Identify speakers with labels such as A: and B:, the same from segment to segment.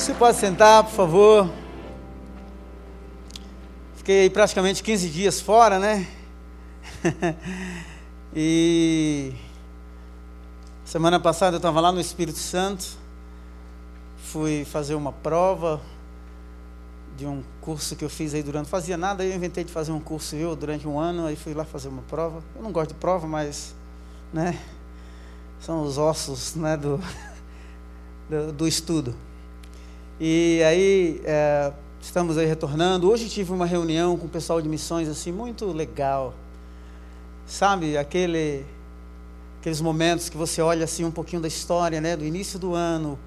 A: Você pode sentar, por favor. Fiquei praticamente 15 dias fora, né? e semana passada eu estava lá no Espírito Santo, fui fazer uma prova de um curso que eu fiz aí durante. Fazia nada, eu inventei de fazer um curso eu durante um ano, aí fui lá fazer uma prova. Eu não gosto de prova, mas, né? São os ossos, né? Do, do, do estudo. E aí é, estamos aí retornando. Hoje tive uma reunião com o pessoal de missões assim muito legal. Sabe, aquele aqueles momentos que você olha assim um pouquinho da história, né, do início do ano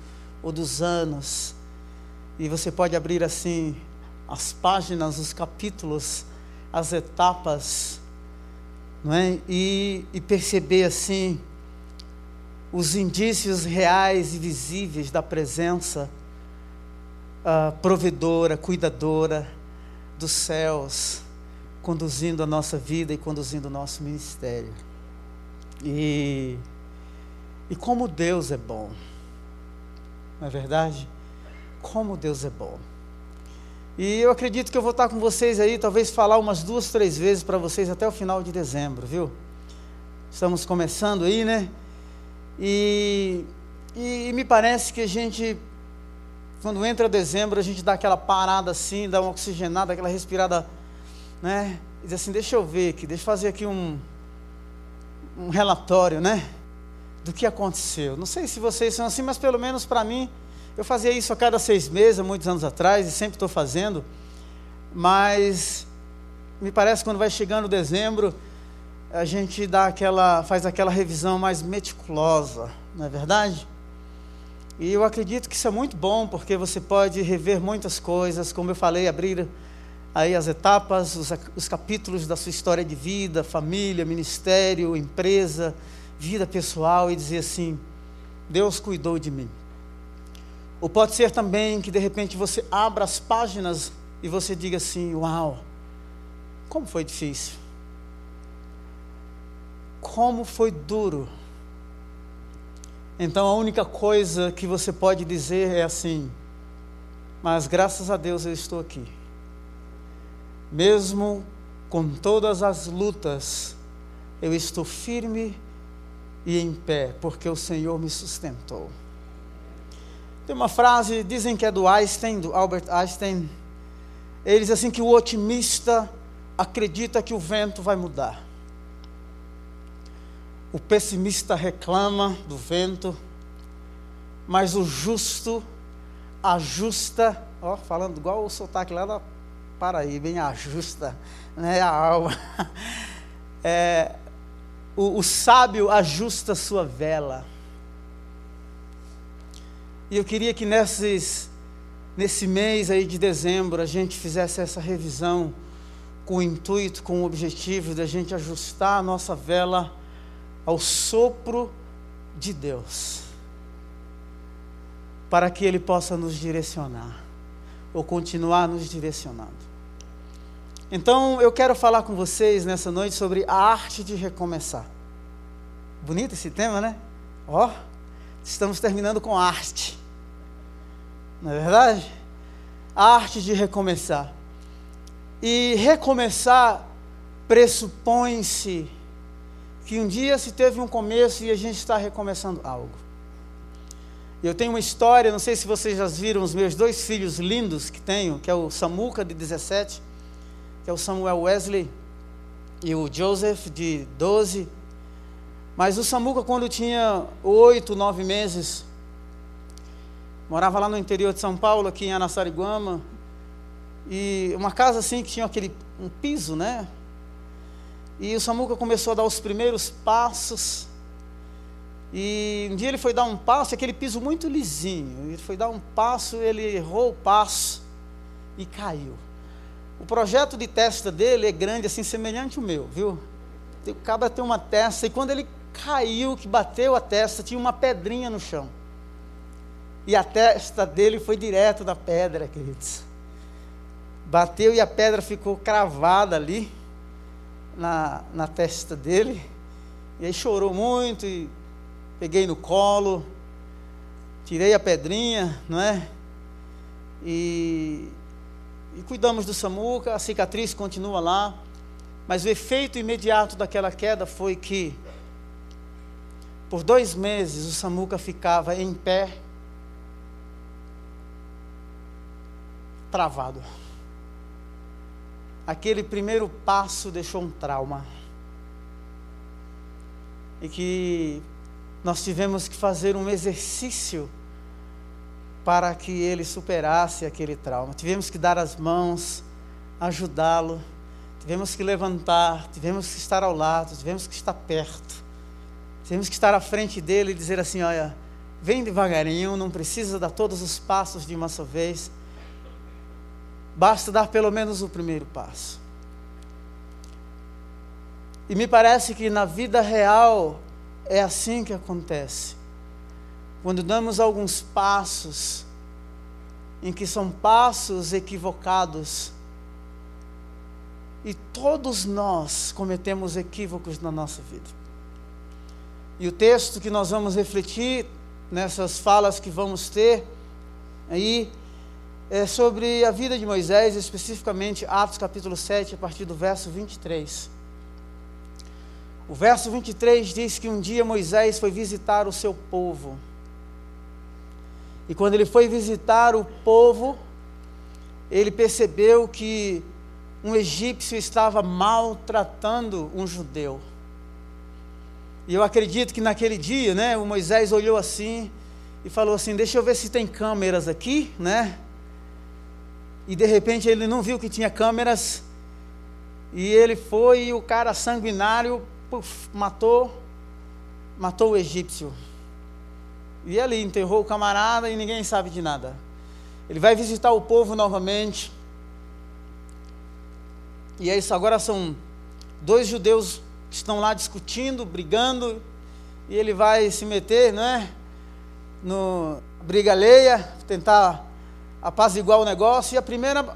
A: ou dos anos, e você pode abrir assim as páginas, os capítulos, as etapas, não é? E, e perceber assim os indícios reais e visíveis da presença uh, provedora, cuidadora dos céus, conduzindo a nossa vida e conduzindo o nosso ministério. E, e como Deus é bom, não é verdade? Como Deus é bom. E eu acredito que eu vou estar com vocês aí, talvez falar umas duas, três vezes para vocês até o final de dezembro, viu? Estamos começando aí, né? E, e, e me parece que a gente quando entra dezembro, a gente dá aquela parada assim, dá uma oxigenada, aquela respirada, né? E diz assim, deixa eu ver aqui, deixa eu fazer aqui um, um relatório, né? Do que aconteceu. Não sei se vocês são assim, mas pelo menos para mim, eu fazia isso a cada seis meses, muitos anos atrás, e sempre estou fazendo. Mas me parece que quando vai chegando dezembro, a gente dá aquela, faz aquela revisão mais meticulosa, não é verdade? E eu acredito que isso é muito bom, porque você pode rever muitas coisas, como eu falei, abrir aí as etapas, os, os capítulos da sua história de vida, família, ministério, empresa, vida pessoal e dizer assim: Deus cuidou de mim. Ou pode ser também que de repente você abra as páginas e você diga assim: Uau, como foi difícil. Como foi duro então a única coisa que você pode dizer é assim: mas graças a Deus eu estou aqui. Mesmo com todas as lutas, eu estou firme e em pé, porque o Senhor me sustentou. Tem uma frase, dizem que é do Einstein, do Albert Einstein. Ele diz assim que o otimista acredita que o vento vai mudar. O pessimista reclama do vento, mas o justo ajusta, ó, falando igual o sotaque lá da Paraíba, bem ajusta né, a alma. É, o, o sábio ajusta sua vela. E eu queria que nesses, nesse mês aí de dezembro a gente fizesse essa revisão com o intuito, com o objetivo de a gente ajustar a nossa vela ao sopro de Deus, para que Ele possa nos direcionar, ou continuar nos direcionando. Então, eu quero falar com vocês nessa noite sobre a arte de recomeçar. Bonito esse tema, né? Ó, oh, estamos terminando com arte. Não é verdade? A arte de recomeçar. E recomeçar pressupõe-se que um dia se teve um começo e a gente está recomeçando algo. Eu tenho uma história, não sei se vocês já viram os meus dois filhos lindos que tenho, que é o Samuca de 17, que é o Samuel Wesley, e o Joseph de 12. Mas o Samuca, quando tinha oito, nove meses, morava lá no interior de São Paulo, aqui em Anassariguama, e uma casa assim que tinha aquele um piso, né? E o Samuca começou a dar os primeiros passos. E um dia ele foi dar um passo, aquele piso muito lisinho. Ele foi dar um passo, ele errou o passo e caiu. O projeto de testa dele é grande, assim, semelhante ao meu, viu? O cabra tem uma testa, e quando ele caiu, que bateu a testa, tinha uma pedrinha no chão. E a testa dele foi direto da pedra, queridos. Bateu e a pedra ficou cravada ali na, na testa dele. E aí chorou muito e peguei no colo, tirei a pedrinha, não é? E, e cuidamos do Samuca, a cicatriz continua lá. Mas o efeito imediato daquela queda foi que, por dois meses, o Samuca ficava em pé, travado. Aquele primeiro passo deixou um trauma. E que nós tivemos que fazer um exercício para que ele superasse aquele trauma. Tivemos que dar as mãos, ajudá-lo, tivemos que levantar, tivemos que estar ao lado, tivemos que estar perto, tivemos que estar à frente dele e dizer assim: olha, vem devagarinho, não precisa dar todos os passos de uma só vez, basta dar pelo menos o primeiro passo. E me parece que na vida real é assim que acontece quando damos alguns passos em que são passos equivocados, e todos nós cometemos equívocos na nossa vida. E o texto que nós vamos refletir nessas falas que vamos ter aí é sobre a vida de Moisés, especificamente Atos capítulo 7, a partir do verso 23. O verso 23 diz que um dia Moisés foi visitar o seu povo. E quando ele foi visitar o povo, ele percebeu que um egípcio estava maltratando um judeu. E eu acredito que naquele dia, né, o Moisés olhou assim e falou assim: Deixa eu ver se tem câmeras aqui, né? E de repente ele não viu que tinha câmeras. E ele foi e o cara sanguinário puf, matou, matou o egípcio. E ali enterrou o camarada e ninguém sabe de nada. Ele vai visitar o povo novamente. E é isso, agora são dois judeus que estão lá discutindo, brigando, e ele vai se meter, não é? No briga alheia, tentar apaziguar o negócio. E a primeira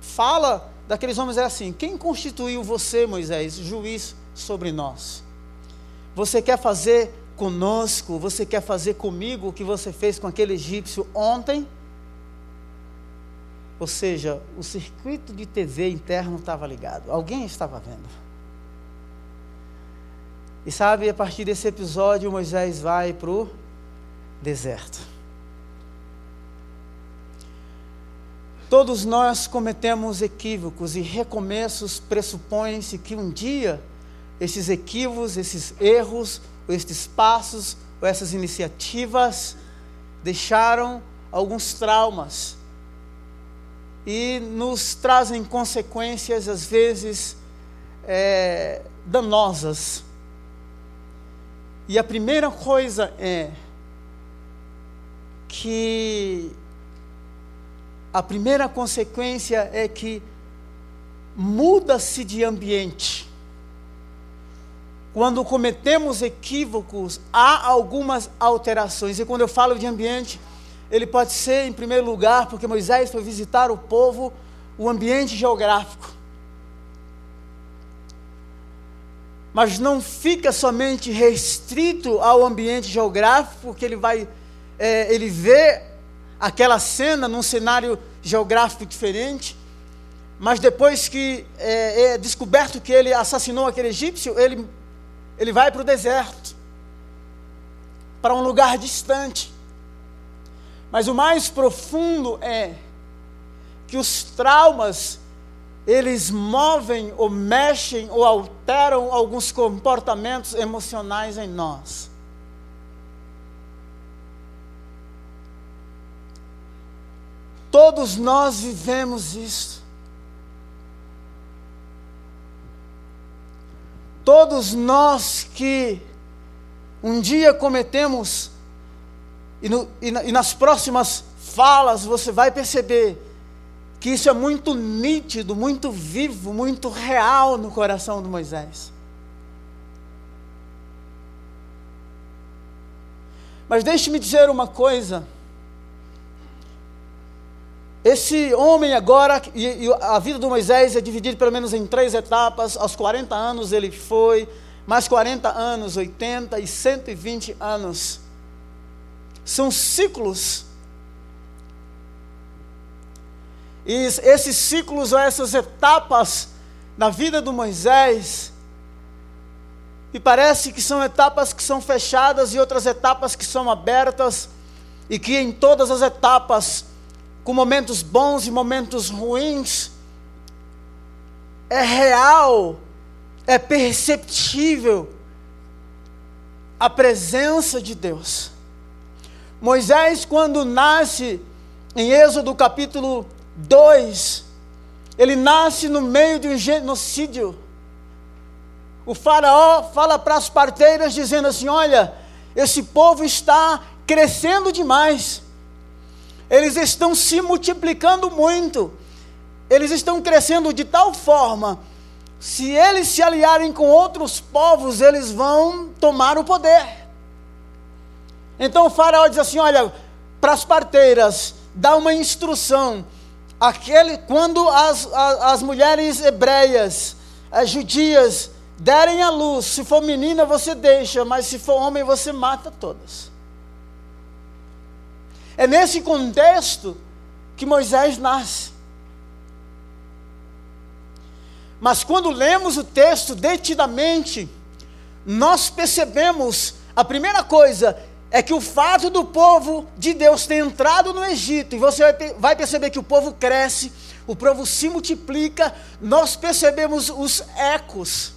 A: fala daqueles homens é assim: Quem constituiu você, Moisés, juiz sobre nós? Você quer fazer conosco, você quer fazer comigo o que você fez com aquele egípcio ontem? Ou seja, o circuito de TV interno estava ligado, alguém estava vendo. E sabe, a partir desse episódio, Moisés vai para o deserto. Todos nós cometemos equívocos e recomeços pressupõem-se que um dia esses equívocos, esses erros ou estes passos, ou essas iniciativas deixaram alguns traumas e nos trazem consequências, às vezes, é, danosas. E a primeira coisa é que a primeira consequência é que muda-se de ambiente. Quando cometemos equívocos, há algumas alterações. E quando eu falo de ambiente, ele pode ser, em primeiro lugar, porque Moisés foi visitar o povo, o ambiente geográfico. Mas não fica somente restrito ao ambiente geográfico, porque ele vai, é, ele vê aquela cena num cenário geográfico diferente. Mas depois que é, é descoberto que ele assassinou aquele egípcio, ele ele vai para o deserto, para um lugar distante. Mas o mais profundo é que os traumas eles movem ou mexem ou alteram alguns comportamentos emocionais em nós. Todos nós vivemos isso. Todos nós que um dia cometemos, e, no, e, na, e nas próximas falas você vai perceber que isso é muito nítido, muito vivo, muito real no coração de Moisés. Mas deixe-me dizer uma coisa. Esse homem agora, e, e, a vida do Moisés é dividida pelo menos em três etapas. Aos 40 anos ele foi, mais 40 anos, 80 e 120 anos. São ciclos E esses ciclos ou essas etapas na vida do Moisés, e parece que são etapas que são fechadas e outras etapas que são abertas, e que em todas as etapas, com momentos bons e momentos ruins, é real, é perceptível a presença de Deus. Moisés, quando nasce, em Êxodo capítulo 2, ele nasce no meio de um genocídio. O faraó fala para as parteiras dizendo assim: Olha, esse povo está crescendo demais, eles estão se multiplicando muito, eles estão crescendo de tal forma, se eles se aliarem com outros povos, eles vão tomar o poder. Então o faraó diz assim: Olha, para as parteiras, dá uma instrução. Aquele, quando as, as, as mulheres hebreias, as judias, derem a luz, se for menina você deixa, mas se for homem você mata todas. É nesse contexto que Moisés nasce. Mas quando lemos o texto detidamente, nós percebemos a primeira coisa é que o fato do povo de Deus ter entrado no Egito, e você vai perceber que o povo cresce, o povo se multiplica, nós percebemos os ecos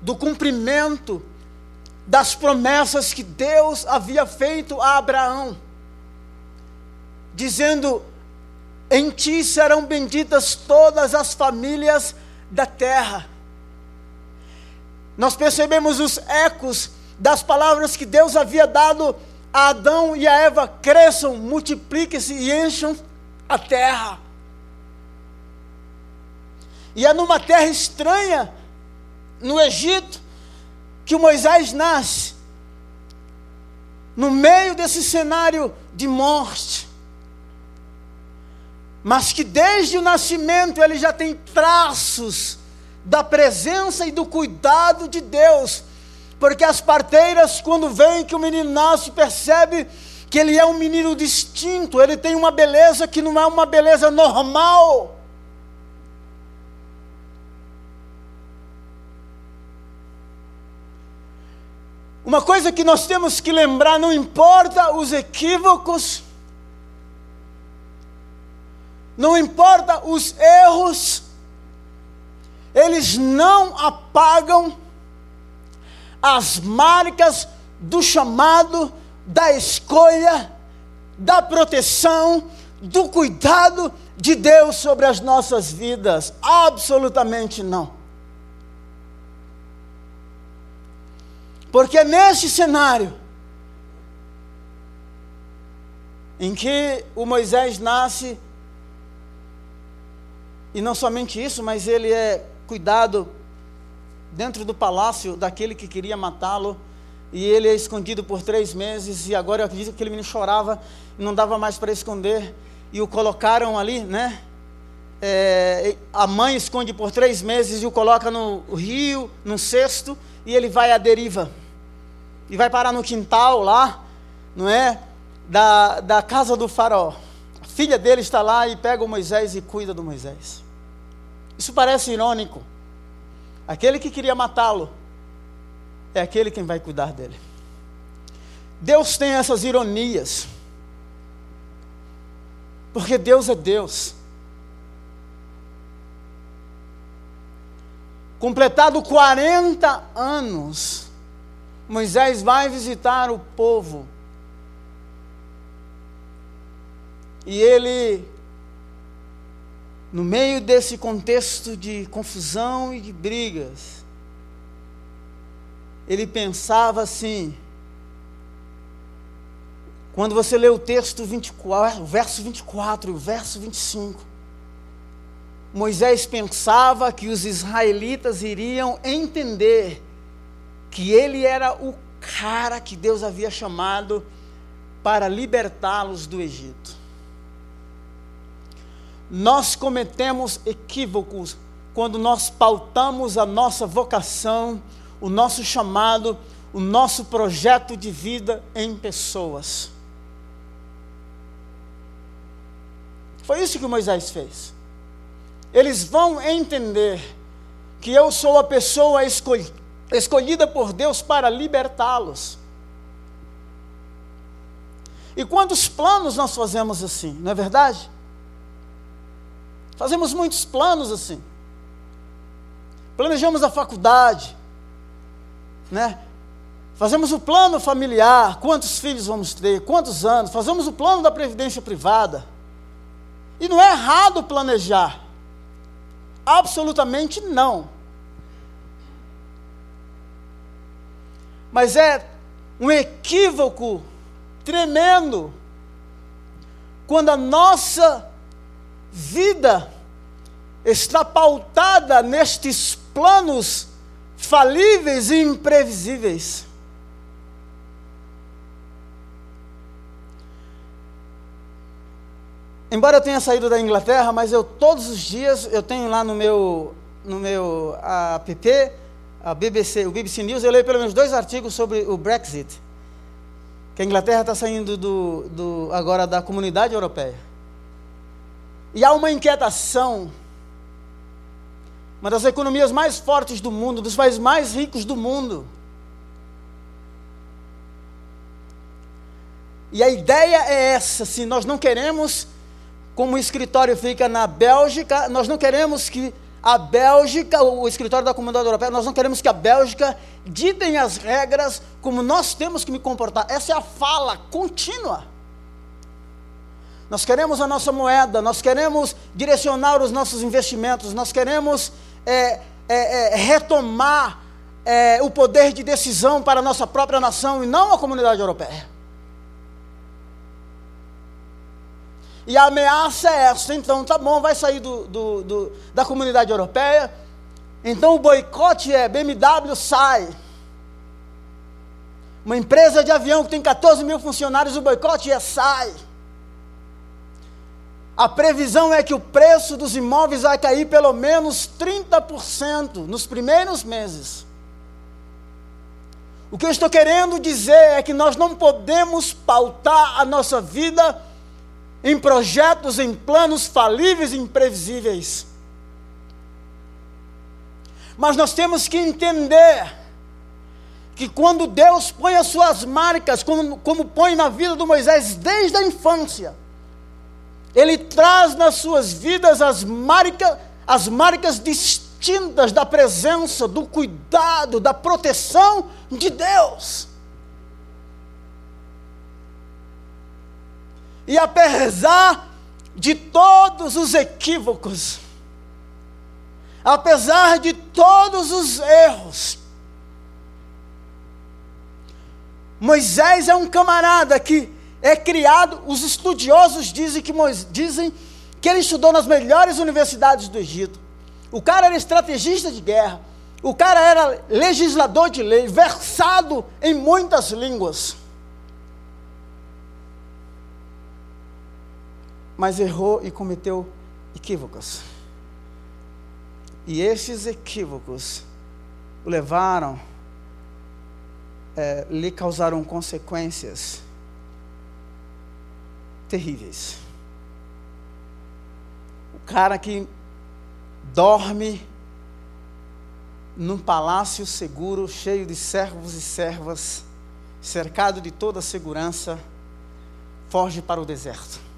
A: do cumprimento das promessas que Deus havia feito a Abraão, dizendo: Em ti serão benditas todas as famílias da terra. Nós percebemos os ecos das palavras que Deus havia dado a Adão e a Eva: cresçam, multipliquem-se e encham a terra. E é numa terra estranha, no Egito, que Moisés nasce, no meio desse cenário de morte. Mas que desde o nascimento ele já tem traços da presença e do cuidado de Deus porque as parteiras, quando veem que o menino nasce, percebe que ele é um menino distinto, ele tem uma beleza que não é uma beleza normal. Uma coisa que nós temos que lembrar: não importa os equívocos, não importa os erros, eles não apagam as marcas do chamado, da escolha, da proteção, do cuidado de Deus sobre as nossas vidas? Absolutamente não. Porque neste cenário, em que o Moisés nasce, e não somente isso, mas ele é cuidado dentro do palácio daquele que queria matá-lo. E ele é escondido por três meses. E agora eu acredito que aquele menino chorava não dava mais para esconder. E o colocaram ali, né? É, a mãe esconde por três meses e o coloca no rio, num cesto, e ele vai à deriva. E vai parar no quintal lá, não é? Da, da casa do faraó. A filha dele está lá e pega o Moisés e cuida do Moisés. Isso parece irônico. Aquele que queria matá-lo é aquele quem vai cuidar dele. Deus tem essas ironias. Porque Deus é Deus. Completado 40 anos, Moisés vai visitar o povo. E ele no meio desse contexto de confusão e de brigas, ele pensava assim. Quando você lê o texto 24, o verso 24 e o verso 25, Moisés pensava que os israelitas iriam entender que ele era o cara que Deus havia chamado para libertá-los do Egito nós cometemos equívocos quando nós pautamos a nossa vocação, o nosso chamado, o nosso projeto de vida em pessoas. Foi isso que Moisés fez. Eles vão entender que eu sou a pessoa escolhida por Deus para libertá-los. E quantos planos nós fazemos assim, não é verdade? Fazemos muitos planos assim. Planejamos a faculdade, né? Fazemos o plano familiar, quantos filhos vamos ter, quantos anos, fazemos o plano da previdência privada. E não é errado planejar. Absolutamente não. Mas é um equívoco tremendo quando a nossa vida está pautada nestes planos falíveis e imprevisíveis. Embora eu tenha saído da Inglaterra, mas eu todos os dias eu tenho lá no meu no meu app, a BBC, o BBC News, eu leio pelo menos dois artigos sobre o Brexit. Que a Inglaterra está saindo do, do, agora da comunidade europeia. E há uma inquietação. Uma das economias mais fortes do mundo, dos países mais ricos do mundo. E a ideia é essa: se nós não queremos como o escritório fica na Bélgica, nós não queremos que a Bélgica, o escritório da Comunidade Europeia, nós não queremos que a Bélgica ditem as regras como nós temos que me comportar. Essa é a fala contínua. Nós queremos a nossa moeda, nós queremos direcionar os nossos investimentos, nós queremos é, é, é, retomar é, o poder de decisão para a nossa própria nação e não a comunidade europeia. E a ameaça é essa, então tá bom, vai sair do, do, do, da comunidade europeia. Então o boicote é BMW sai. Uma empresa de avião que tem 14 mil funcionários, o boicote é sai. A previsão é que o preço dos imóveis vai cair pelo menos 30% nos primeiros meses. O que eu estou querendo dizer é que nós não podemos pautar a nossa vida em projetos, em planos falíveis e imprevisíveis. Mas nós temos que entender que quando Deus põe as suas marcas, como, como põe na vida do Moisés desde a infância, Ele traz nas suas vidas as marcas, as marcas distintas da presença, do cuidado, da proteção de Deus. E apesar de todos os equívocos, apesar de todos os erros, Moisés é um camarada que é criado, os estudiosos dizem que, dizem que ele estudou nas melhores universidades do Egito. O cara era estrategista de guerra, o cara era legislador de lei, versado em muitas línguas. Mas errou e cometeu equívocos. E esses equívocos o levaram, é, lhe causaram consequências terríveis. O cara que dorme num palácio seguro, cheio de servos e servas, cercado de toda segurança, foge para o deserto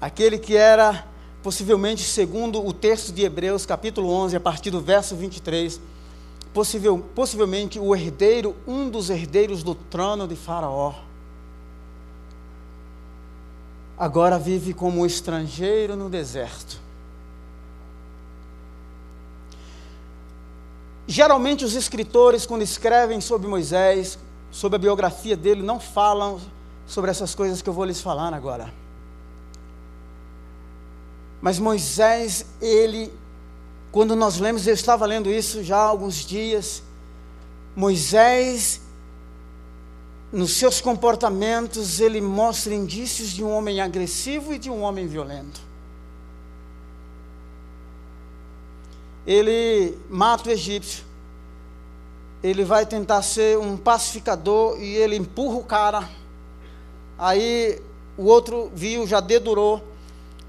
A: aquele que era possivelmente, segundo o texto de Hebreus, capítulo 11, a partir do verso 23, possivel, possivelmente o herdeiro, um dos herdeiros do trono de Faraó. Agora vive como estrangeiro no deserto. Geralmente os escritores, quando escrevem sobre Moisés, sobre a biografia dele, não falam sobre essas coisas que eu vou lhes falar agora. Mas Moisés, ele, quando nós lemos, eu estava lendo isso já há alguns dias, Moisés, nos seus comportamentos, ele mostra indícios de um homem agressivo e de um homem violento. Ele mata o egípcio, ele vai tentar ser um pacificador e ele empurra o cara. Aí o outro viu, já dedurou,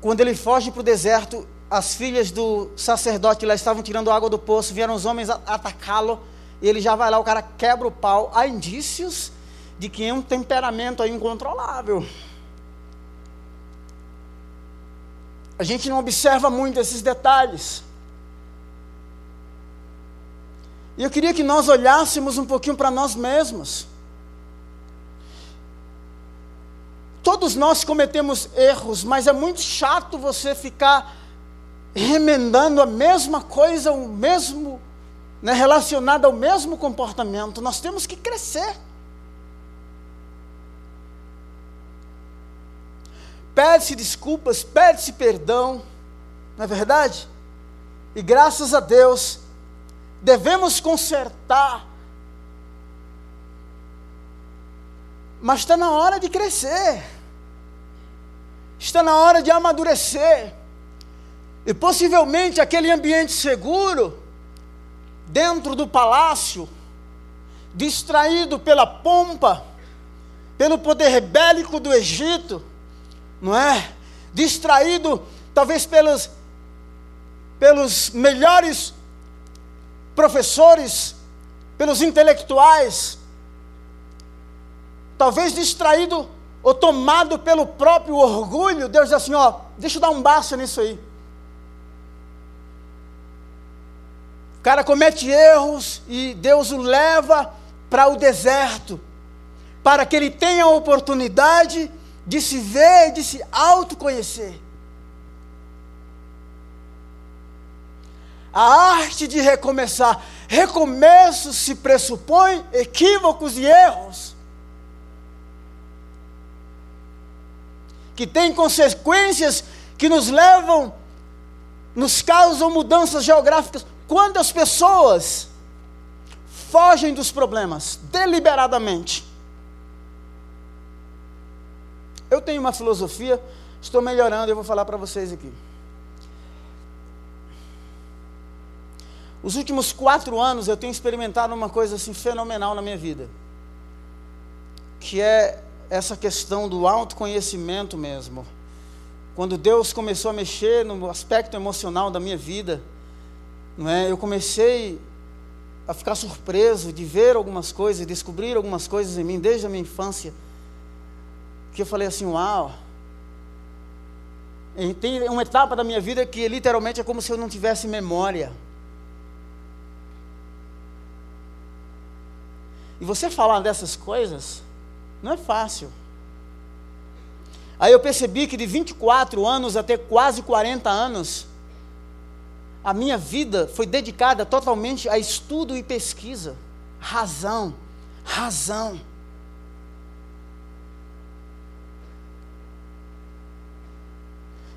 A: Quando ele foge para o deserto, as filhas do sacerdote lá estavam tirando água do poço, vieram os homens atacá-lo, e ele já vai lá, o cara quebra o pau. Há indícios de que é um temperamento incontrolável. A gente não observa muito esses detalhes. E eu queria que nós olhássemos um pouquinho para nós mesmos. Todos nós cometemos erros, mas é muito chato você ficar remendando a mesma coisa, o mesmo, né, relacionado ao mesmo comportamento. Nós temos que crescer. Pede-se desculpas, pede-se perdão, não é verdade? E graças a Deus, devemos consertar. Mas está na hora de crescer, está na hora de amadurecer. E possivelmente aquele ambiente seguro, dentro do palácio, distraído pela pompa, pelo poder bélico do Egito, não é? Distraído talvez pelos, pelos melhores professores, pelos intelectuais, talvez distraído ou tomado pelo próprio orgulho, Deus diz assim: ó, deixa eu dar um basta nisso aí. O cara comete erros e Deus o leva para o deserto, para que ele tenha a oportunidade de se ver, de se autoconhecer. A arte de recomeçar. Recomeço se pressupõe equívocos e erros. Que têm consequências que nos levam, nos causam mudanças geográficas. Quando as pessoas fogem dos problemas deliberadamente. Eu tenho uma filosofia, estou melhorando, eu vou falar para vocês aqui. Os últimos quatro anos eu tenho experimentado uma coisa assim fenomenal na minha vida, que é essa questão do autoconhecimento mesmo. Quando Deus começou a mexer no aspecto emocional da minha vida, não é? Eu comecei a ficar surpreso de ver algumas coisas, descobrir algumas coisas em mim desde a minha infância, que eu falei assim, uau. E tem uma etapa da minha vida que literalmente é como se eu não tivesse memória. E você falar dessas coisas não é fácil. Aí eu percebi que de 24 anos até quase 40 anos, a minha vida foi dedicada totalmente a estudo e pesquisa. Razão, razão.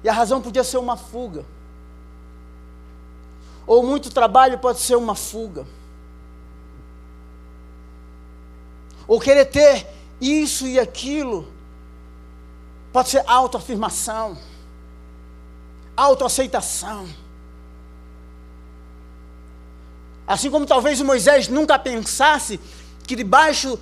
A: E a razão podia ser uma fuga. Ou muito trabalho pode ser uma fuga. ou querer ter isso e aquilo, pode ser autoafirmação, autoaceitação. Assim como talvez Moisés nunca pensasse que debaixo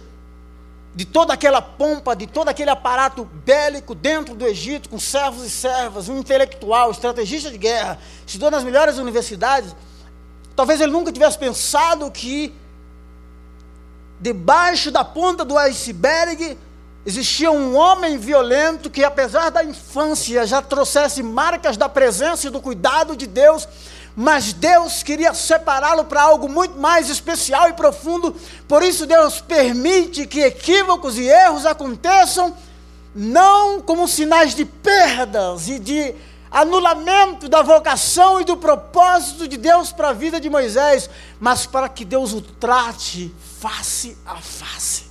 A: de toda aquela pompa, de todo aquele aparato bélico dentro do Egito, com servos e servas, um intelectual, estrategista de guerra, estudou nas melhores universidades, talvez ele nunca tivesse pensado que debaixo da ponta do iceberg existia um homem violento que, apesar da infância, já trouxesse marcas da presença e do cuidado de Deus, mas Deus queria separá-lo para algo muito mais especial e profundo. Por isso, Deus permite que equívocos e erros aconteçam, não como sinais de perdas e de anulamento da vocação e do propósito de Deus para a vida de Moisés, mas para que Deus o trate face a face.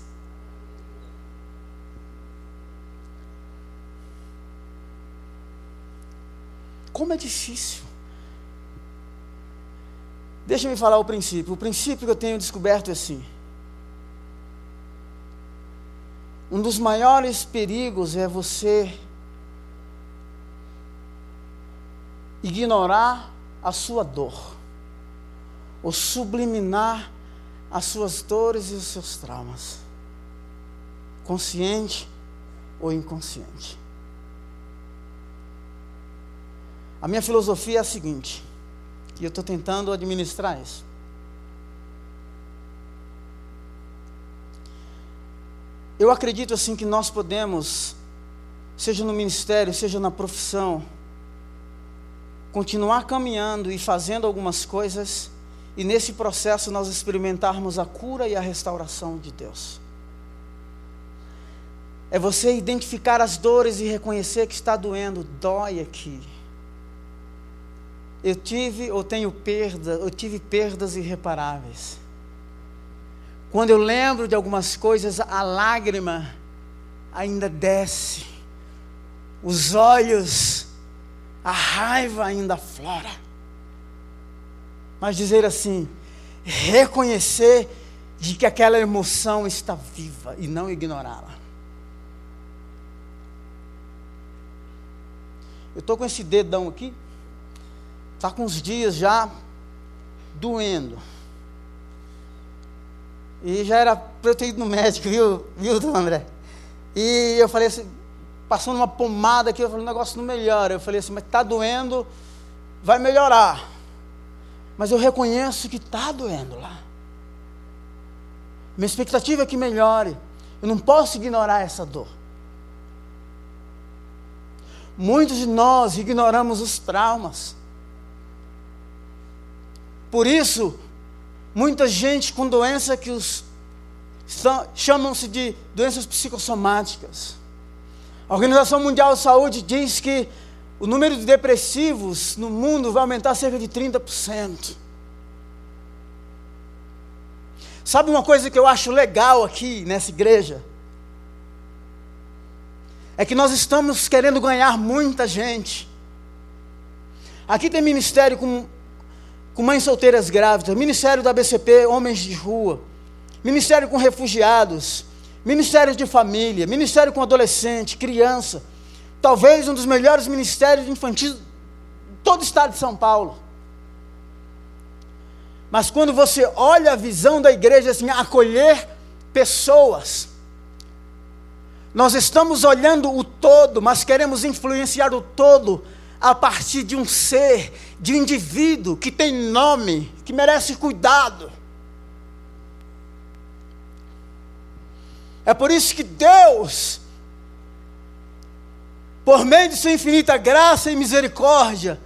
A: Como é difícil. Deixa eu me falar o princípio. O princípio que eu tenho descoberto é assim. Um dos maiores perigos é você ignorar a sua dor, ou subliminar as suas dores e os seus traumas, consciente ou inconsciente. A minha filosofia é a seguinte, e eu estou tentando administrar isso. Eu acredito assim que nós podemos, seja no ministério, seja na profissão, continuar caminhando e fazendo algumas coisas, e nesse processo nós experimentarmos a cura e a restauração de Deus. É você identificar as dores e reconhecer que está doendo, dói aqui. Eu tive ou tenho perda, eu tive perdas irreparáveis. Quando eu lembro de algumas coisas, a lágrima ainda desce, os olhos, a raiva ainda flora. Mas dizer assim, reconhecer de que aquela emoção está viva e não ignorá-la. Eu estou com esse dedão aqui, está com uns dias já doendo. E já era para eu ter ido no médico, viu, viu, André? E eu falei assim, passando uma pomada aqui, eu falei, o negócio não melhora. Eu falei assim, mas está doendo, vai melhorar. Mas eu reconheço que está doendo lá. Minha expectativa é que melhore. Eu não posso ignorar essa dor. Muitos de nós ignoramos os traumas. Por isso, Muita gente com doença que os chamam-se de doenças psicossomáticas. A Organização Mundial de Saúde diz que o número de depressivos no mundo vai aumentar cerca de 30%. Sabe uma coisa que eu acho legal aqui nessa igreja? É que nós estamos querendo ganhar muita gente. Aqui tem ministério com com mães solteiras grávidas, ministério da BCP, homens de rua, ministério com refugiados, ministério de família, ministério com adolescente, criança, talvez um dos melhores ministérios infantis de todo o estado de São Paulo. Mas quando você olha a visão da igreja assim, acolher pessoas, nós estamos olhando o todo, mas queremos influenciar o todo a partir de um ser, de um indivíduo que tem nome, que merece cuidado. É por isso que Deus, por meio de sua infinita graça e misericórdia,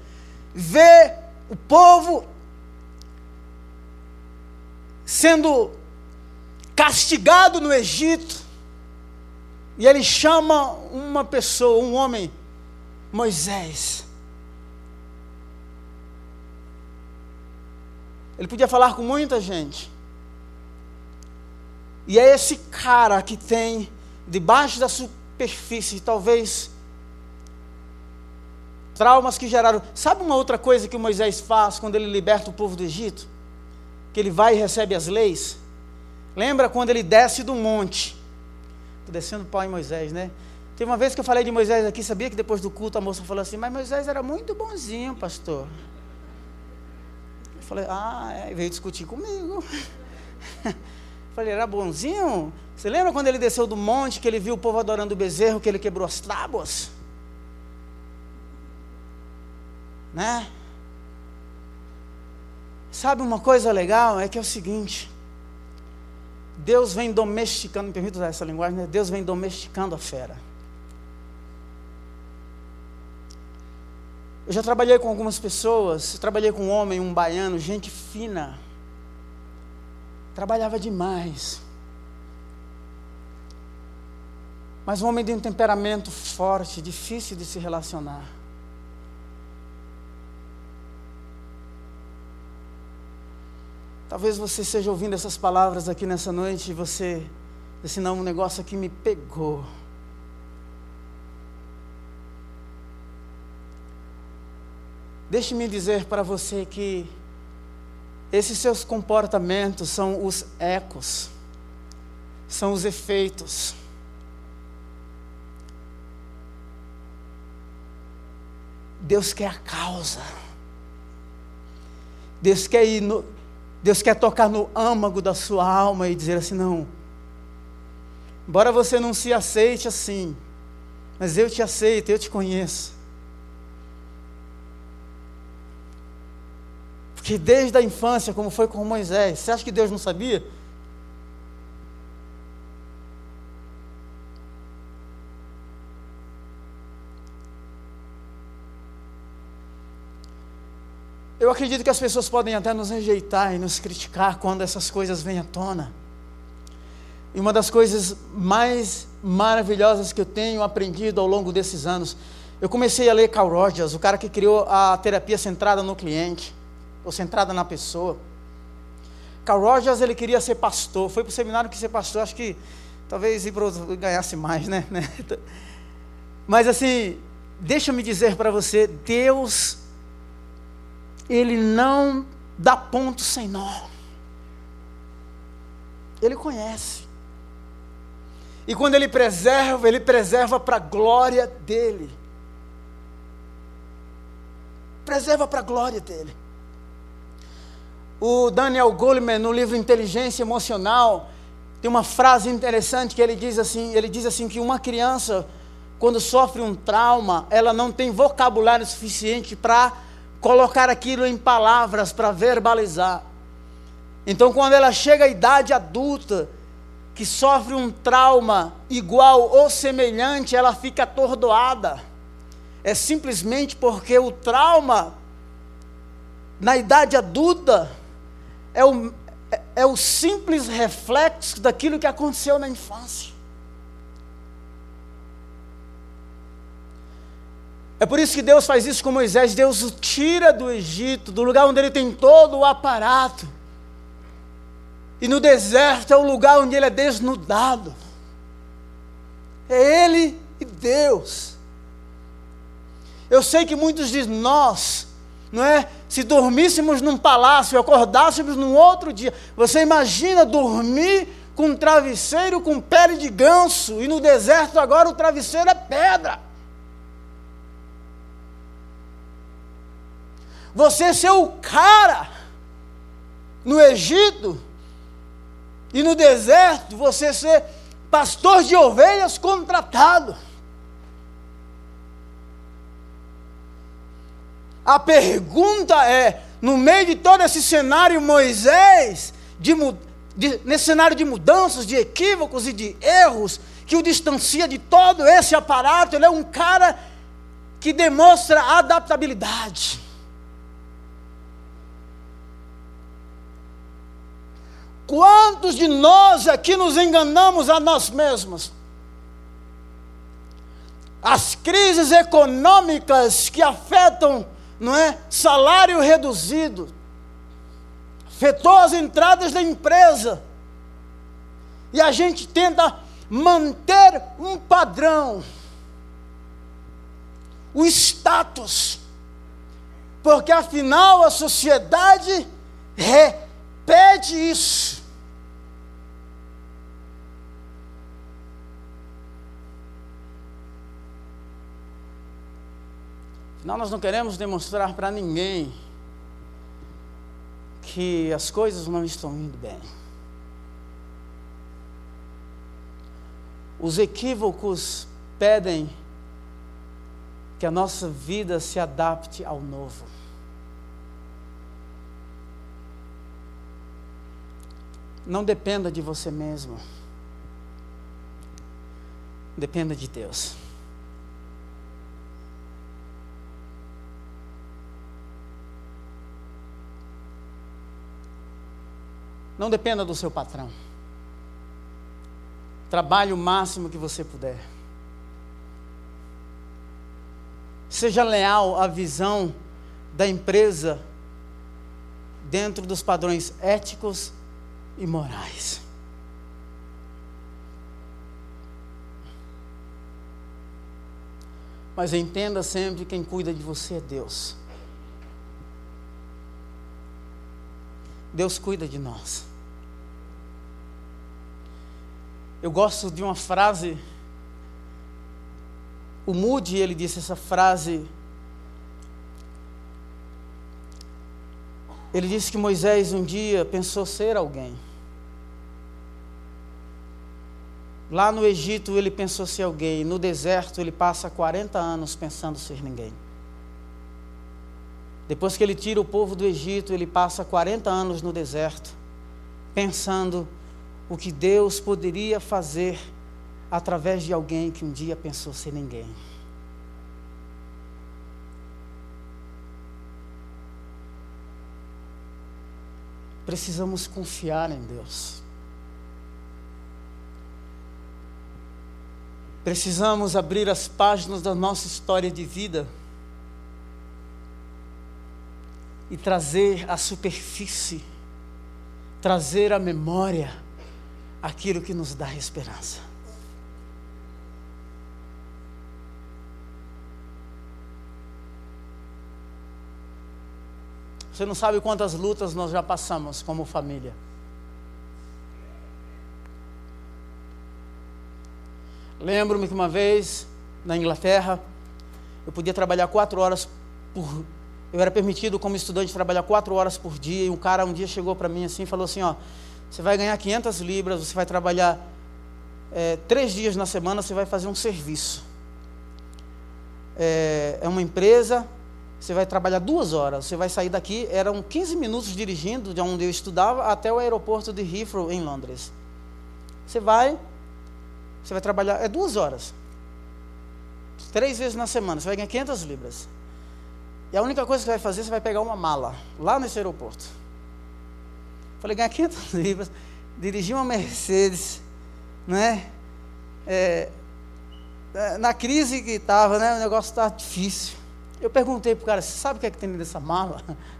A: vê o povo sendo castigado no Egito, e ele chama uma pessoa, um homem, Moisés. Ele podia falar com muita gente. E é esse cara que tem, debaixo da superfície, talvez, traumas que geraram. Sabe uma outra coisa que o Moisés faz quando ele liberta o povo do Egito? Que ele vai e recebe as leis? Lembra quando ele desce do monte? Estou descendo pau em Moisés, né? Teve uma vez que eu falei de Moisés aqui, sabia que depois do culto a moça falou assim, mas Moisés era muito bonzinho, pastor. Eu falei, ah, é, veio discutir comigo. falei, era bonzinho? Você lembra quando ele desceu do monte, que ele viu o povo adorando o bezerro, que ele quebrou as tábuas? Né? Sabe uma coisa legal? É que é o seguinte: Deus vem domesticando, me permita usar essa linguagem, né? Deus vem domesticando a fera. Eu já trabalhei com algumas pessoas, trabalhei com um homem, um baiano, gente fina. Trabalhava demais. Mas um homem de um temperamento forte, difícil de se relacionar. Talvez você esteja ouvindo essas palavras aqui nessa noite e você, esse não, um negócio aqui me pegou. Deixe-me dizer para você que esses seus comportamentos são os ecos, são os efeitos. Deus quer a causa. Deus quer ir no, Deus quer tocar no âmago da sua alma e dizer assim: não. Embora você não se aceite assim, mas eu te aceito, eu te conheço. Porque desde a infância, como foi com Moisés, você acha que Deus não sabia? Eu acredito que as pessoas podem até nos rejeitar e nos criticar quando essas coisas vêm à tona. E uma das coisas mais maravilhosas que eu tenho aprendido ao longo desses anos, eu comecei a ler Carl Rogers, o cara que criou a terapia centrada no cliente, ou centrada na pessoa. Carl Rogers, ele queria ser pastor, foi para o seminário que ser pastor, acho que talvez ganhasse mais, né? Mas assim, deixa eu me dizer para você, Deus ele não dá ponto sem nó. Ele conhece. E quando ele preserva, ele preserva para a glória dele. Preserva para a glória dele. O Daniel Goleman, no livro Inteligência Emocional, tem uma frase interessante que ele diz assim, ele diz assim que uma criança quando sofre um trauma, ela não tem vocabulário suficiente para colocar aquilo em palavras para verbalizar. Então, quando ela chega à idade adulta, que sofre um trauma igual ou semelhante, ela fica atordoada. É simplesmente porque o trauma, na idade adulta, é o, é, é o simples reflexo daquilo que aconteceu na infância. É por isso que Deus faz isso com Moisés. Deus o tira do Egito, do lugar onde ele tem todo o aparato. E no deserto é o lugar onde ele é desnudado. É ele e Deus. Eu sei que muitos de nós, não é? Se dormíssemos num palácio e acordássemos num outro dia, você imagina dormir com um travesseiro com pele de ganso e no deserto agora o travesseiro é pedra. Você ser o cara no Egito e no deserto, você ser pastor de ovelhas contratado. A pergunta é: no meio de todo esse cenário, Moisés, de, de, nesse cenário de mudanças, de equívocos e de erros, que o distancia de todo esse aparato, ele é um cara que demonstra adaptabilidade. Quantos de nós aqui nos enganamos a nós mesmos? As crises econômicas que afetam, não é, salário reduzido, afetou as entradas da empresa. E a gente tenta manter um padrão, o status, porque afinal a sociedade repete isso. Afinal, nós não queremos demonstrar para ninguém que as coisas não estão indo bem. Os equívocos pedem que a nossa vida se adapte ao novo. Não dependa de você mesmo. Dependa de Deus. Não dependa do seu patrão. Trabalhe o máximo que você puder. Seja leal à visão da empresa dentro dos padrões éticos e morais. Mas entenda sempre: quem cuida de você é Deus. Deus cuida de nós. Eu gosto de uma frase. O Moody, ele disse essa frase. Ele disse que Moisés um dia pensou ser alguém. Lá no Egito ele pensou ser alguém, no deserto ele passa 40 anos pensando ser ninguém. Depois que ele tira o povo do Egito, ele passa 40 anos no deserto, pensando o que Deus poderia fazer através de alguém que um dia pensou ser ninguém. Precisamos confiar em Deus. Precisamos abrir as páginas da nossa história de vida e trazer à superfície, trazer à memória aquilo que nos dá esperança. Você não sabe quantas lutas nós já passamos como família. Lembro-me que uma vez, na Inglaterra, eu podia trabalhar quatro horas por. Eu era permitido, como estudante, trabalhar quatro horas por dia. E um cara um dia chegou para mim assim e falou assim: Ó, você vai ganhar 500 libras, você vai trabalhar é, três dias na semana, você vai fazer um serviço. É, é uma empresa, você vai trabalhar duas horas, você vai sair daqui, eram 15 minutos dirigindo de onde eu estudava até o aeroporto de Heathrow, em Londres. Você vai, você vai trabalhar, é duas horas. Três vezes na semana, você vai ganhar 500 libras. E a única coisa que você vai fazer, você vai pegar uma mala, lá nesse aeroporto. Falei, ganhar 500 libras, dirigir uma Mercedes, né? É, é, na crise que estava, né? O negócio estava difícil. Eu perguntei para o cara, você sabe o que é que tem nessa mala?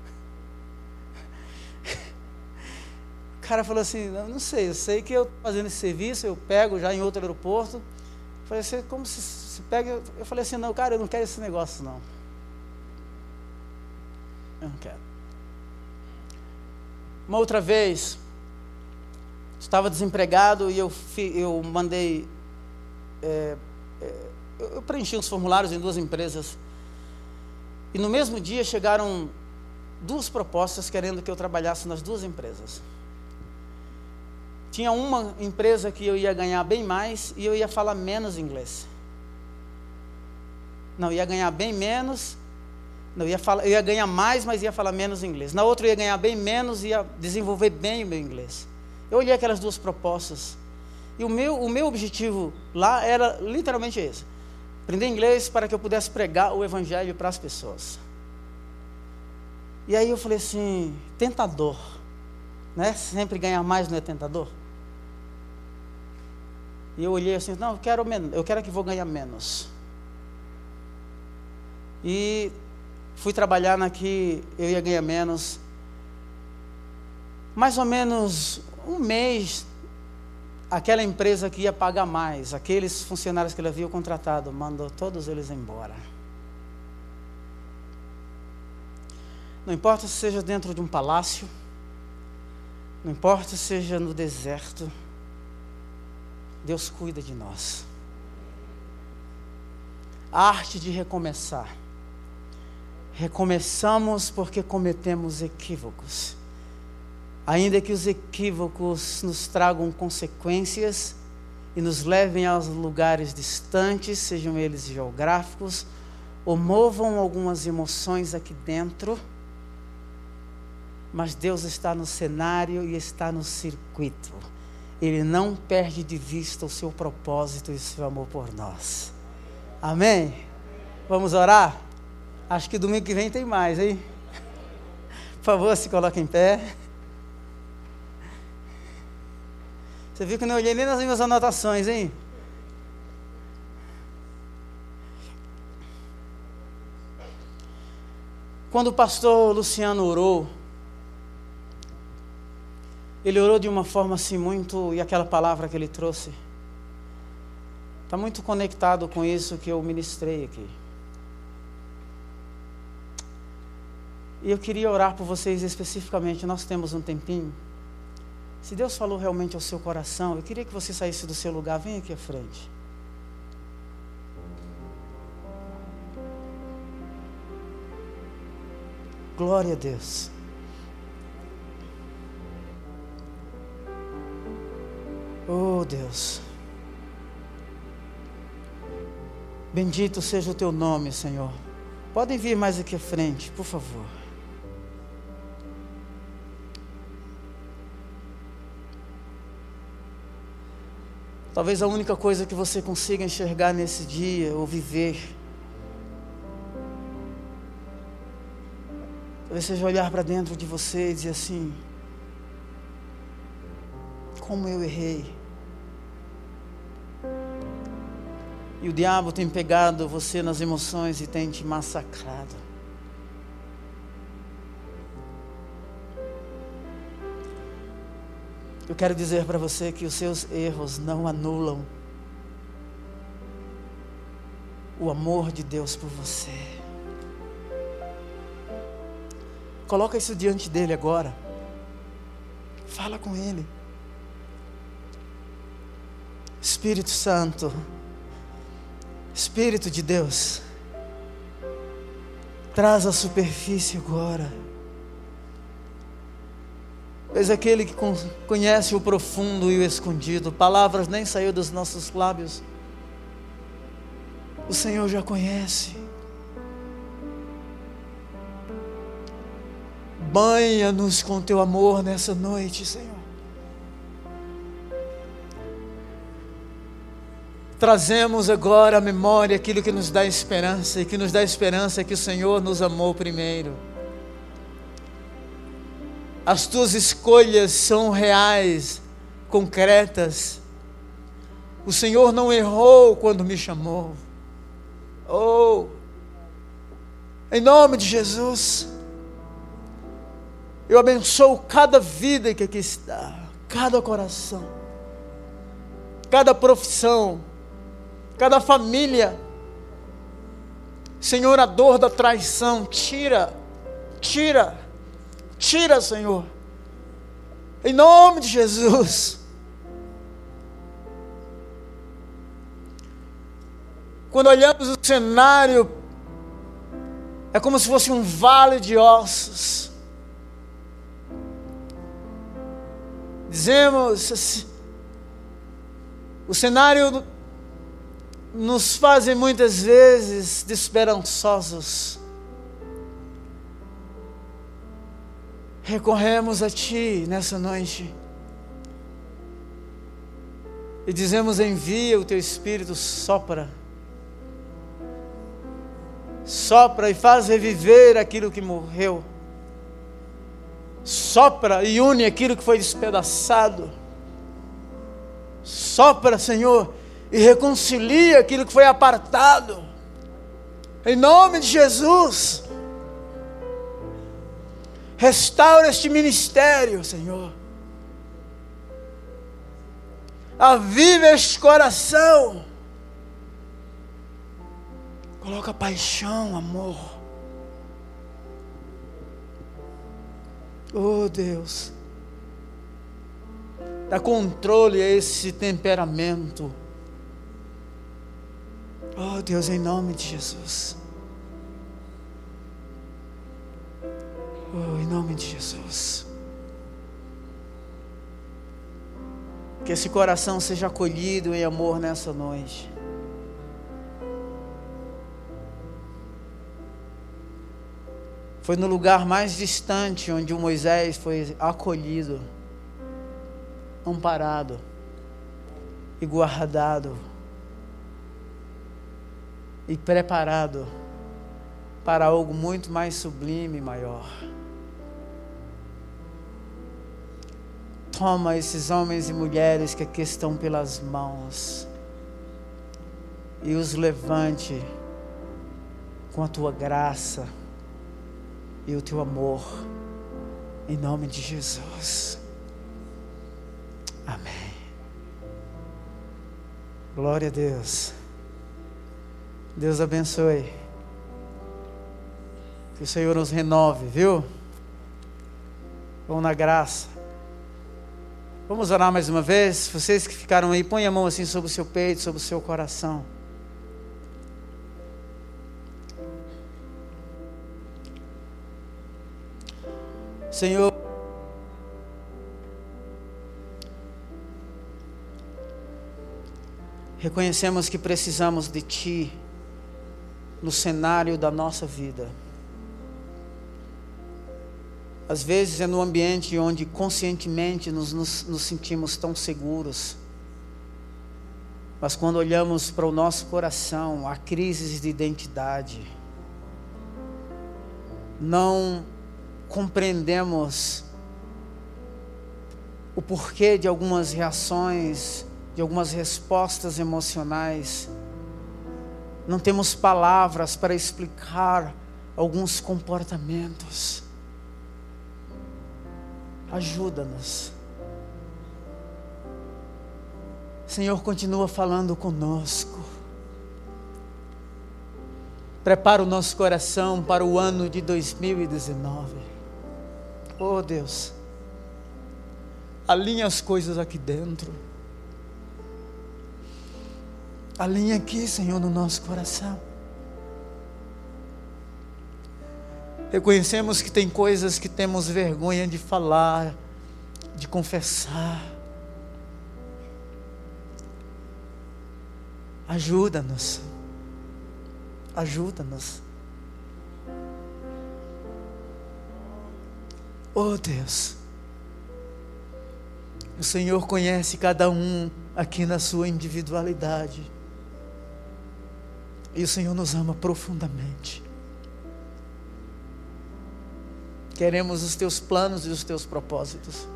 A: O cara falou assim, não sei, eu sei que eu estou fazendo esse serviço, eu pego já em outro aeroporto. Falei assim, como se, se pega? Eu falei assim, não, cara, eu não quero esse negócio não. Eu não quero. Uma outra vez, estava desempregado e eu, eu mandei. É, é, eu preenchi uns formulários em duas empresas. E no mesmo dia chegaram duas propostas querendo que eu trabalhasse nas duas empresas. Tinha uma empresa que eu ia ganhar bem mais e eu ia falar menos inglês. Não, ia ganhar bem menos. Não, ia falar, eu ia ganhar mais, mas ia falar menos inglês. Na outra eu ia ganhar bem menos e ia desenvolver bem o meu inglês. Eu olhei aquelas duas propostas. E o meu, o meu objetivo lá era literalmente esse: aprender inglês para que eu pudesse pregar o evangelho para as pessoas. E aí eu falei assim, tentador, né? Sempre ganhar mais não é tentador? E eu olhei assim, não, eu quero, eu quero que vou ganhar menos. E fui trabalhar na que eu ia ganhar menos. Mais ou menos um mês, aquela empresa que ia pagar mais, aqueles funcionários que ele havia contratado, mandou todos eles embora. Não importa se seja dentro de um palácio, não importa se seja no deserto, Deus cuida de nós. A arte de recomeçar. Recomeçamos porque cometemos equívocos. Ainda que os equívocos nos tragam consequências e nos levem aos lugares distantes, sejam eles geográficos, ou movam algumas emoções aqui dentro, mas Deus está no cenário e está no circuito ele não perde de vista o seu propósito e o seu amor por nós. Amém? Vamos orar? Acho que domingo que vem tem mais, hein? Por favor, se coloque em pé. Você viu que eu não olhei nem nas minhas anotações, hein? Quando o pastor Luciano orou, ele orou de uma forma assim muito. E aquela palavra que ele trouxe está muito conectado com isso que eu ministrei aqui. E eu queria orar por vocês especificamente. Nós temos um tempinho. Se Deus falou realmente ao seu coração, eu queria que você saísse do seu lugar. Vem aqui à frente. Glória a Deus. Oh Deus. Bendito seja o teu nome, Senhor. Podem vir mais aqui à frente, por favor. Talvez a única coisa que você consiga enxergar nesse dia ou viver, talvez seja olhar para dentro de você e dizer assim: como eu errei. E o diabo tem pegado você nas emoções e tem te massacrado. Eu quero dizer para você que os seus erros não anulam o amor de Deus por você. Coloca isso diante dele agora. Fala com ele. Espírito Santo, Espírito de Deus, traz a superfície agora. És aquele que conhece o profundo e o escondido. Palavras nem saiu dos nossos lábios. O Senhor já conhece. Banha-nos com teu amor nessa noite, Senhor. trazemos agora à memória aquilo que nos dá esperança, e que nos dá esperança é que o Senhor nos amou primeiro. As tuas escolhas são reais, concretas. O Senhor não errou quando me chamou. Oh, em nome de Jesus, eu abençoo cada vida que aqui está, cada coração, cada profissão, cada família. Senhor, a dor da traição, tira, tira, tira, Senhor. Em nome de Jesus. Quando olhamos o cenário, é como se fosse um vale de ossos. Dizemos, assim, o cenário nos fazem muitas vezes desesperançosos. Recorremos a Ti nessa noite e dizemos: envia o Teu Espírito, sopra, sopra e faz reviver aquilo que morreu, sopra e une aquilo que foi despedaçado, sopra, Senhor e reconcilia aquilo que foi apartado. Em nome de Jesus. Restaura este ministério, Senhor. Aviva este coração. Coloca paixão, amor. Oh Deus. Dá controle a esse temperamento Oh Deus, em nome de Jesus. Em nome de Jesus. Que esse coração seja acolhido em amor nessa noite. Foi no lugar mais distante onde o Moisés foi acolhido, amparado e guardado e preparado para algo muito mais sublime e maior. Toma esses homens e mulheres que aqui estão pelas mãos e os levante com a tua graça e o teu amor, em nome de Jesus. Amém. Glória a Deus. Deus abençoe. Que o Senhor nos renove, viu? Vamos na graça. Vamos orar mais uma vez? Vocês que ficaram aí, põe a mão assim sobre o seu peito, sobre o seu coração. Senhor, reconhecemos que precisamos de Ti. no cenário da nossa vida. Às vezes é no ambiente onde conscientemente nos, nos, nos sentimos tão seguros. Mas quando olhamos para o nosso coração, há crises de identidade. Não compreendemos o porquê de algumas reações, de algumas respostas emocionais. Não temos palavras para explicar alguns comportamentos. Ajuda-nos. Senhor, continua falando conosco. Prepara o nosso coração para o ano de 2019. Oh Deus alinha as coisas aqui dentro. Alinha aqui, Senhor, no nosso coração. Reconhecemos que tem coisas que temos vergonha de falar, de confessar. Ajuda-nos. Ajuda-nos. Oh Deus. O Senhor conhece cada um aqui na sua individualidade. E o Senhor nos ama profundamente. Queremos os teus planos e os teus propósitos.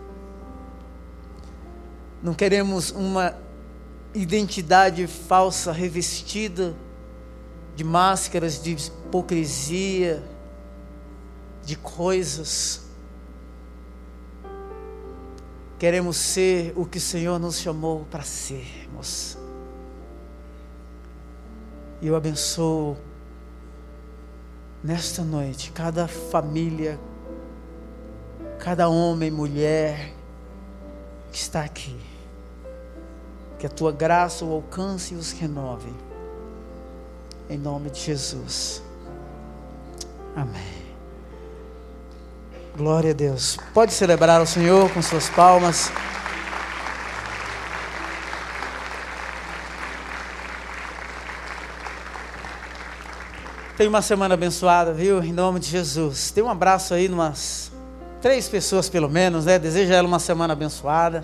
A: Não queremos uma identidade falsa revestida de máscaras de hipocrisia, de coisas Queremos ser o que o Senhor nos chamou para sermos. E eu abençoo nesta noite cada família, cada homem, mulher que está aqui. Que a tua graça o alcance e os renove. Em nome de Jesus. Amém. Glória a Deus. Pode celebrar o Senhor com suas palmas. Tenha uma semana abençoada, viu? Em nome de Jesus. Tem um abraço aí, umas três pessoas pelo menos, né? Deseja ela uma semana abençoada.